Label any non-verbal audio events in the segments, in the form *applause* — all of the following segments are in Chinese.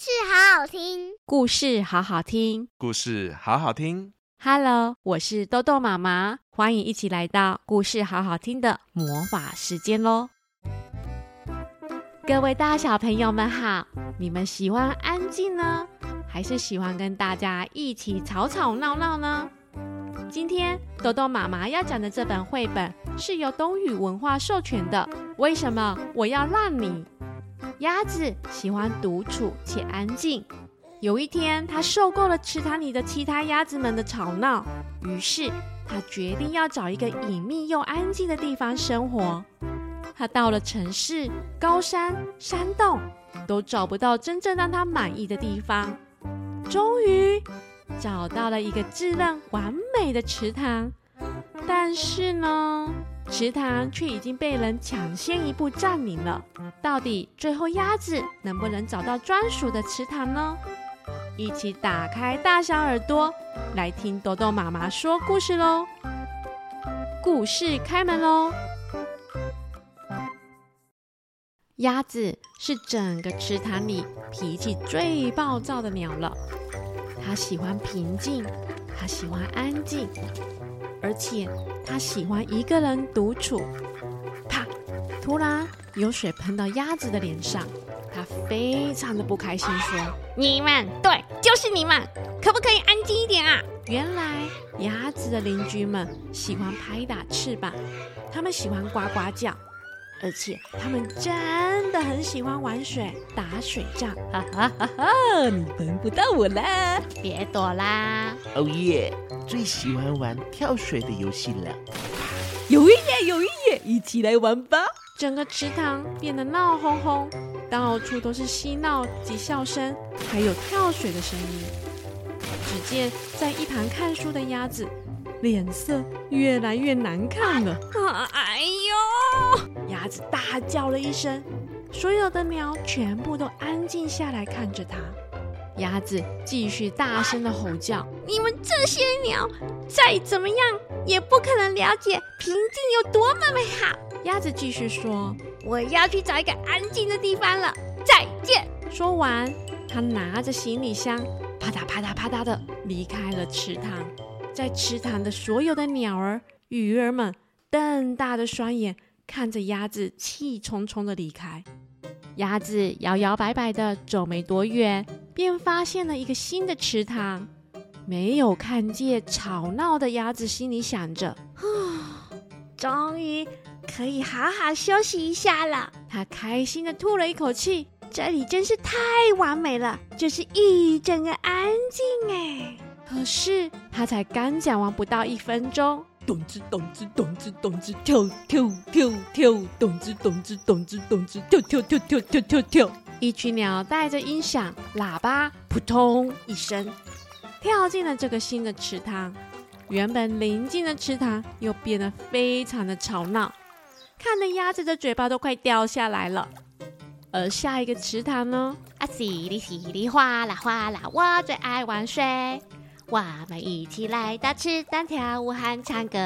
事好好听，故事好好听，故事好好听。Hello，我是豆豆妈妈，欢迎一起来到故事好好听的魔法时间喽！各位大小朋友们好，你们喜欢安静呢，还是喜欢跟大家一起吵吵闹闹呢？今天豆豆妈妈要讲的这本绘本是由东雨文化授权的。为什么我要让你？鸭子喜欢独处且安静。有一天，它受够了池塘里的其他鸭子们的吵闹，于是它决定要找一个隐秘又安静的地方生活。它到了城市、高山、山洞，都找不到真正让它满意的地方。终于找到了一个自认完美的池塘，但是呢，池塘却已经被人抢先一步占领了。到底最后鸭子能不能找到专属的池塘呢？一起打开大小耳朵，来听豆豆妈妈说故事喽！故事开门喽！鸭子是整个池塘里脾气最暴躁的鸟了。它喜欢平静，它喜欢安静，而且它喜欢一个人独处。啪！突然有水喷到鸭子的脸上，它非常的不开心，说：“你们，对，就是你们，可不可以安静一点啊？”原来鸭子的邻居们喜欢拍打翅膀，他们喜欢呱呱叫。而且他们真的很喜欢玩水、打水仗，哈哈哈哈！你轮不到我啦，别躲啦！哦耶，最喜欢玩跳水的游戏了。有一夜，有一夜，一起来玩吧！整个池塘变得闹哄哄，到处都是嬉闹及笑声，还有跳水的声音。只见在一旁看书的鸭子，脸色越来越难看了。哎呦！大叫了一声，所有的鸟全部都安静下来看着它。鸭子继续大声的吼叫：“你们这些鸟，再怎么样也不可能了解平静有多么美好。”鸭子继续说：“我要去找一个安静的地方了，再见。”说完，他拿着行李箱，啪嗒啪嗒啪嗒的离开了池塘。在池塘的所有的鸟儿、鱼儿们瞪大的双眼。看着鸭子气冲冲的离开，鸭子摇摇摆摆的走没多远，便发现了一个新的池塘。没有看见吵闹的鸭子心里想着：“ *sighs* 终于可以好好休息一下了。”它开心的吐了一口气：“这里真是太完美了，就是一整个安静哎。”可是他才刚讲完不到一分钟。咚子咚子咚子咚子跳跳跳跳，咚子咚子咚子咚子跳跳跳跳跳跳跳。一群鸟带着音响喇叭，扑通一声，跳进了这个新的池塘。原本宁静的池塘又变得非常的吵闹，看得鸭子的嘴巴都快掉下来了。而下一个池塘呢？啊，稀里稀里哗啦哗啦，我最爱玩水。我们一起来到池塘跳舞和唱歌，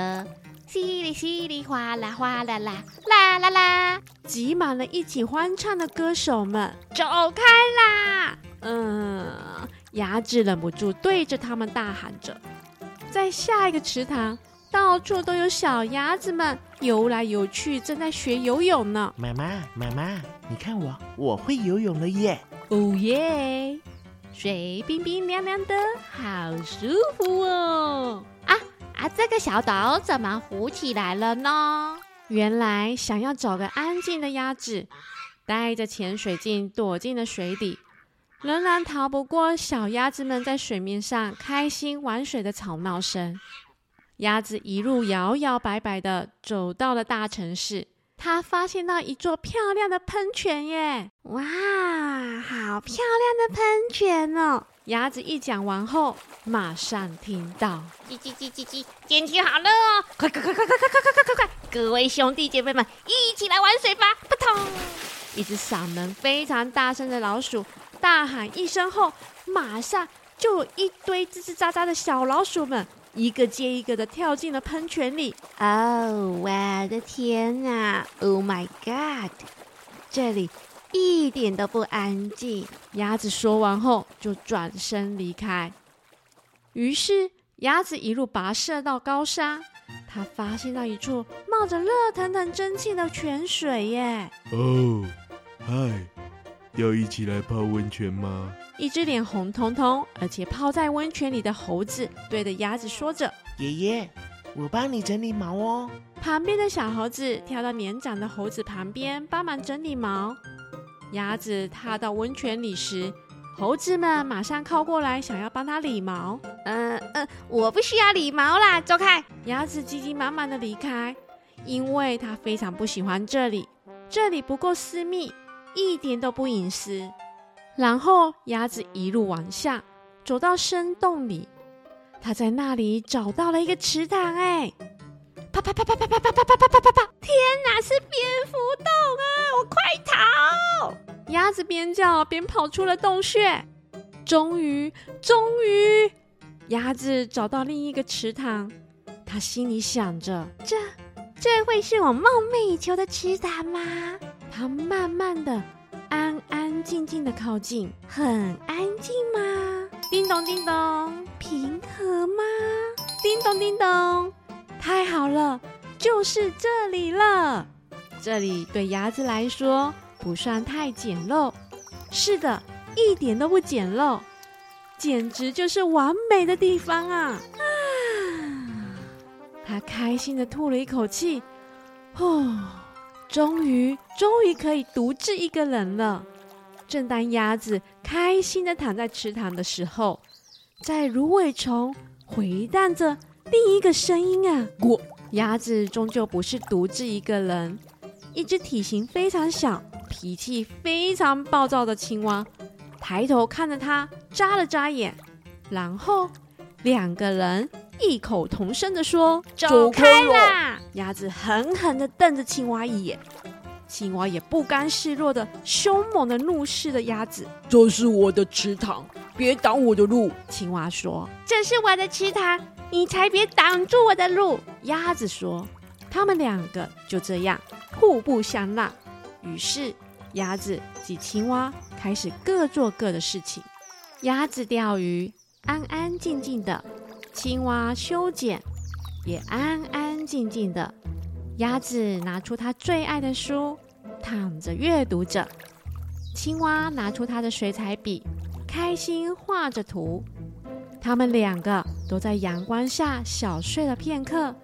淅沥淅沥，哗啦哗啦啦，啦啦啦，挤满了一起欢唱的歌手们。走开啦！嗯，鸭子忍不住对着他们大喊着。在下一个池塘，到处都有小鸭子们游来游去，正在学游泳呢。妈妈，妈妈，你看我，我会游泳了耶！哦耶！水冰冰凉凉的，好舒服哦！啊啊，这个小岛怎么浮起来了呢？原来想要找个安静的鸭子，带着潜水镜躲进了水底，仍然逃不过小鸭子们在水面上开心玩水的吵闹声。鸭子一路摇摇摆摆的走到了大城市。他发现到一座漂亮的喷泉耶！哇，好漂亮的喷泉哦！鸭子一讲完后，马上听到叽叽叽叽叽，天气好热哦！快快快快快快快快快快！各位兄弟姐妹们，一起来玩水吧！扑通！一只嗓门非常大声的老鼠大喊一声后，马上就有一堆吱吱喳喳的小老鼠们。一个接一个的跳进了喷泉里。哦，我的天呐！Oh my God！这里一点都不安静。鸭子说完后就转身离开。于是鸭子一路跋涉到高山，他发现到一处冒着热腾腾蒸汽的泉水耶！哦，嗨，要一起来泡温泉吗？一只脸红彤彤，而且泡在温泉里的猴子对着鸭子说着：“爷爷，我帮你整理毛哦。”旁边的小猴子跳到年长的猴子旁边帮忙整理毛。鸭子踏到温泉里时，猴子们马上靠过来，想要帮它理毛。嗯嗯，我不需要理毛啦，走开！鸭子急急忙忙的离开，因为它非常不喜欢这里，这里不够私密，一点都不隐私。然后鸭子一路往下，走到深洞里，它在那里找到了一个池塘，哎。啪啪啪啪啪啪啪啪啪啪啪啪啪！天哪，是蝙蝠洞啊！我快逃！鸭子边叫边跑出了洞穴。终于，终于，鸭子找到另一个池塘。它心里想着：这，这会是我梦寐以求的池塘吗？它慢慢的、静静的靠近。很安静吗？叮咚叮咚，平和吗？叮咚叮咚。太好了，就是这里了。这里对鸭子来说不算太简陋，是的，一点都不简陋，简直就是完美的地方啊！啊！他开心的吐了一口气，哦，终于，终于可以独自一个人了。正当鸭子开心的躺在池塘的时候，在芦苇丛回荡着。另一个声音啊，过鸭子终究不是独自一个人。一只体型非常小、脾气非常暴躁的青蛙，抬头看着它，眨了眨眼，然后两个人异口同声地说：“走开啦！”鸭子狠狠地瞪着青蛙一眼，青蛙也不甘示弱的凶猛的怒视着鸭子：“这是我的池塘，别挡我的路。”青蛙说：“这是我的池塘。”你才别挡住我的路！鸭子说：“他们两个就这样互不相让。”于是，鸭子及青蛙开始各做各的事情。鸭子钓鱼，安安静静的；青蛙修剪，也安安静静的。鸭子拿出它最爱的书，躺着阅读着；青蛙拿出它的水彩笔，开心画着图。他们两个都在阳光下小睡了片刻。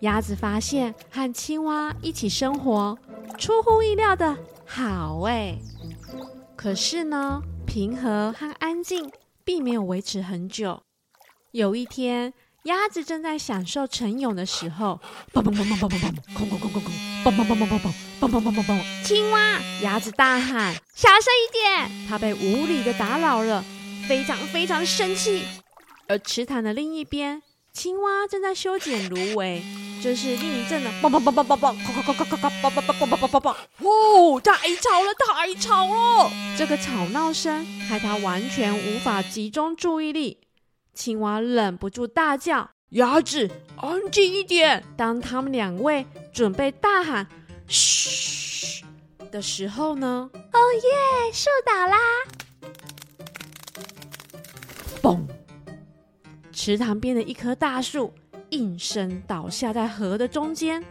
鸭子发现和青蛙一起生活，出乎意料的好哎。可是呢，平和和安静并没有维持很久。有一天，鸭子正在享受晨泳的时候，砰砰砰砰砰砰砰，空空空空空，砰砰砰砰砰砰，砰砰砰砰砰，青蛙！鸭子大喊：“小声一点！”它被无理的打扰了。非常非常生气，而池塘的另一边，青蛙正在修剪芦苇，这是另一阵的“砰砰砰砰砰砰”，咔咔咔咔咔咔，砰砰砰砰砰砰砰！哦，太吵了，太吵了！这个吵闹声害它完全无法集中注意力。青蛙忍不住大叫：“鸭子，安静一点！”当他们两位准备大喊“嘘”的时候呢？哦耶，树倒啦！嘣！池塘边的一棵大树应声倒下在河的中间，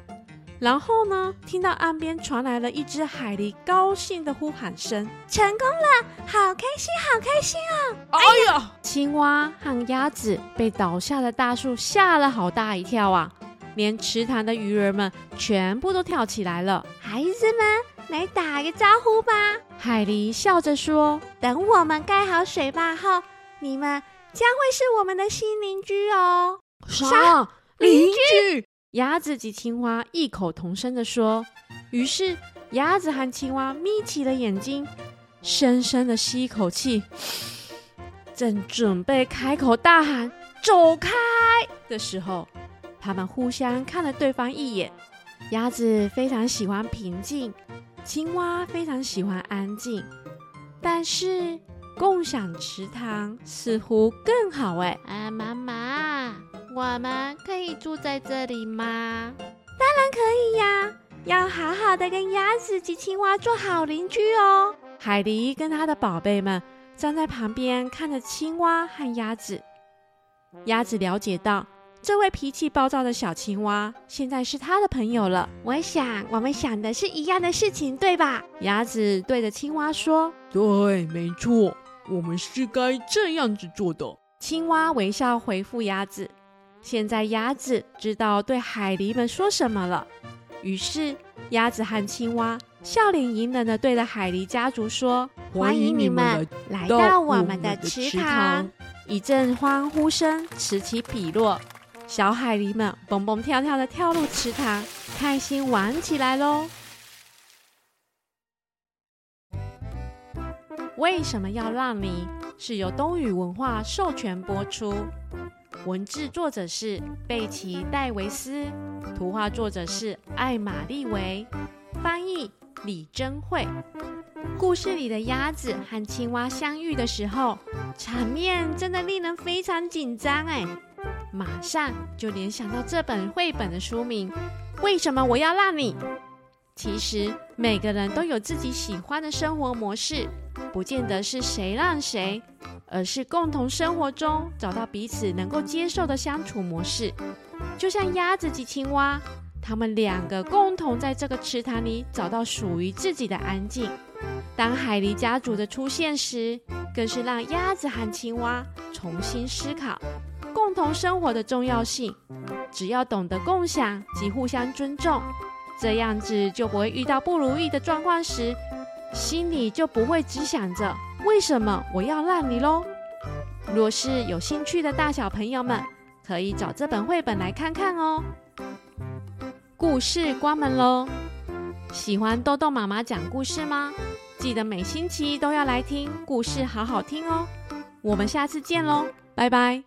然后呢，听到岸边传来了一只海狸高兴的呼喊声：“成功了，好开心，好开心啊！”哎呀，青蛙和鸭子被倒下的大树吓了好大一跳啊！连池塘的鱼儿们全部都跳起来了。孩子们，来打个招呼吧！海狸笑着说：“等我们盖好水坝后。”你们将会是我们的新邻居哦！啥？邻居？鸭子及青蛙异口同声地说。于是，鸭子和青蛙眯起了眼睛，深深地吸一口气，正准备开口大喊“走开”的时候，他们互相看了对方一眼。鸭子非常喜欢平静，青蛙非常喜欢安静，但是。共享池塘似乎更好哎！啊，妈妈，我们可以住在这里吗？当然可以呀！要好好的跟鸭子及青蛙做好邻居哦。海狸跟他的宝贝们站在旁边看着青蛙和鸭子。鸭子了解到，这位脾气暴躁的小青蛙现在是他的朋友了。我想，我们想的是一样的事情，对吧？鸭子对着青蛙说：“对，没错，我们是该这样子做的。”青蛙微笑回复鸭子。现在鸭子知道对海狸们说什么了，于是鸭子和青蛙笑脸迎人的对着海狸家族说：“欢迎你们来到我们的池塘。”一阵欢呼声此起彼落，小海狸们蹦蹦跳跳的跳入池塘，开心玩起来喽。为什么要让你？是由东雨文化授权播出，文字作者是贝奇·戴维斯，图画作者是艾玛丽维，翻译李贞慧。故事里的鸭子和青蛙相遇的时候，场面真的令人非常紧张哎！马上就联想到这本绘本的书名：为什么我要让你？其实每个人都有自己喜欢的生活模式，不见得是谁让谁，而是共同生活中找到彼此能够接受的相处模式。就像鸭子及青蛙，他们两个共同在这个池塘里找到属于自己的安静。当海狸家族的出现时，更是让鸭子和青蛙重新思考共同生活的重要性。只要懂得共享及互相尊重，这样子就不会遇到不如意的状况时，心里就不会只想着为什么我要让你喽。若是有兴趣的大小朋友们，可以找这本绘本来看看哦。故事关门喽。喜欢豆豆妈妈讲故事吗？记得每星期都要来听故事，好好听哦。我们下次见喽，拜拜。